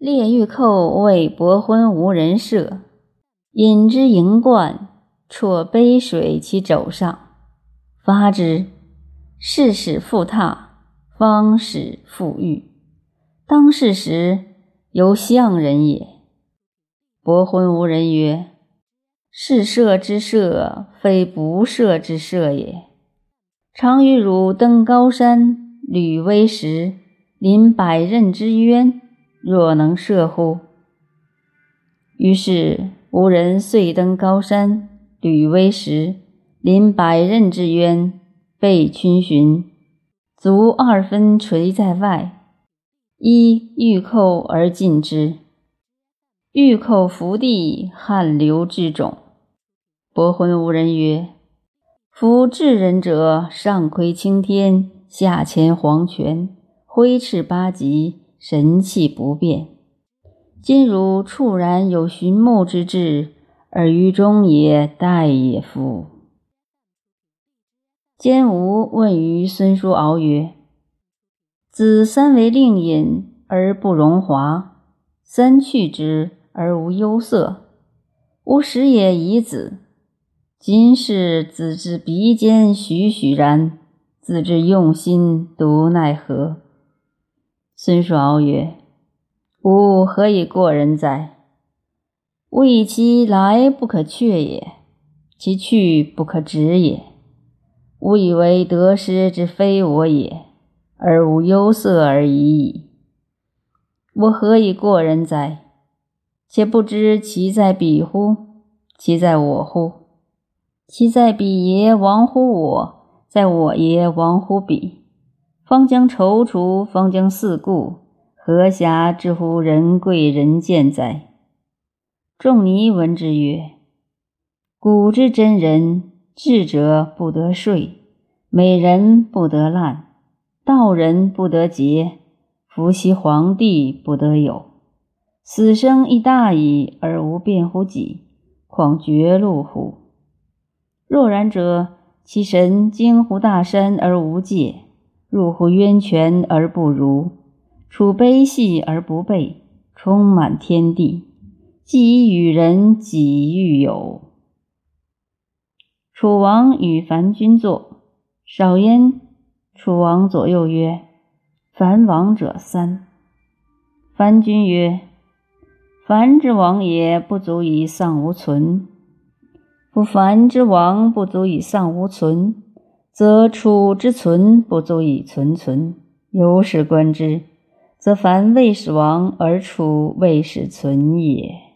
列玉寇为伯昏无人射，引之盈贯，啜杯水其肘上，发之，是使复踏，方使复遇。当世时，犹相人也。伯昏无人曰：“是射之射，非不射之射也。常与汝登高山，履危石，临百仞之渊。”若能射乎？于是吾人遂登高山，履危石，临百仞之渊，备逡巡，足二分垂在外，依玉寇而进之。玉寇伏地，汗流至踵。伯昏无人曰：“夫至人者，上窥青天，下潜黄泉，挥斥八极。”神气不变。今汝猝然有寻墓之志，而于中也待也夫。兼吾问于孙叔敖曰：“子三为令尹而不荣华，三去之而无忧色。吾时也已子。今是子之鼻尖栩栩然，子之用心独奈何？”孙叔敖曰：“吾何以过人哉？吾以其来不可却也，其去不可止也。吾以为得失之非我也，而无忧色而已矣。我何以过人哉？且不知其在彼乎？其在我乎？其在彼耶亡乎我？在我耶亡乎彼？”方将踌躇，方将四顾，何暇之乎人贵人贱哉？仲尼闻之曰：“古之真人，智者不得睡，美人不得滥，道人不得节，伏羲皇帝不得有。死生亦大矣，而无变乎己，况绝路乎？若然者，其神惊乎大山而无界。”入乎渊泉而不如，处悲戏而不备，充满天地，既以与人，己欲有。楚王与樊君坐，少焉。楚王左右曰：“樊王者三。”樊君曰：“樊之王也不足以丧无存，夫樊之王不足以丧无存。”则楚之存不足以存存，由是观之，则凡魏始亡而楚未始存也。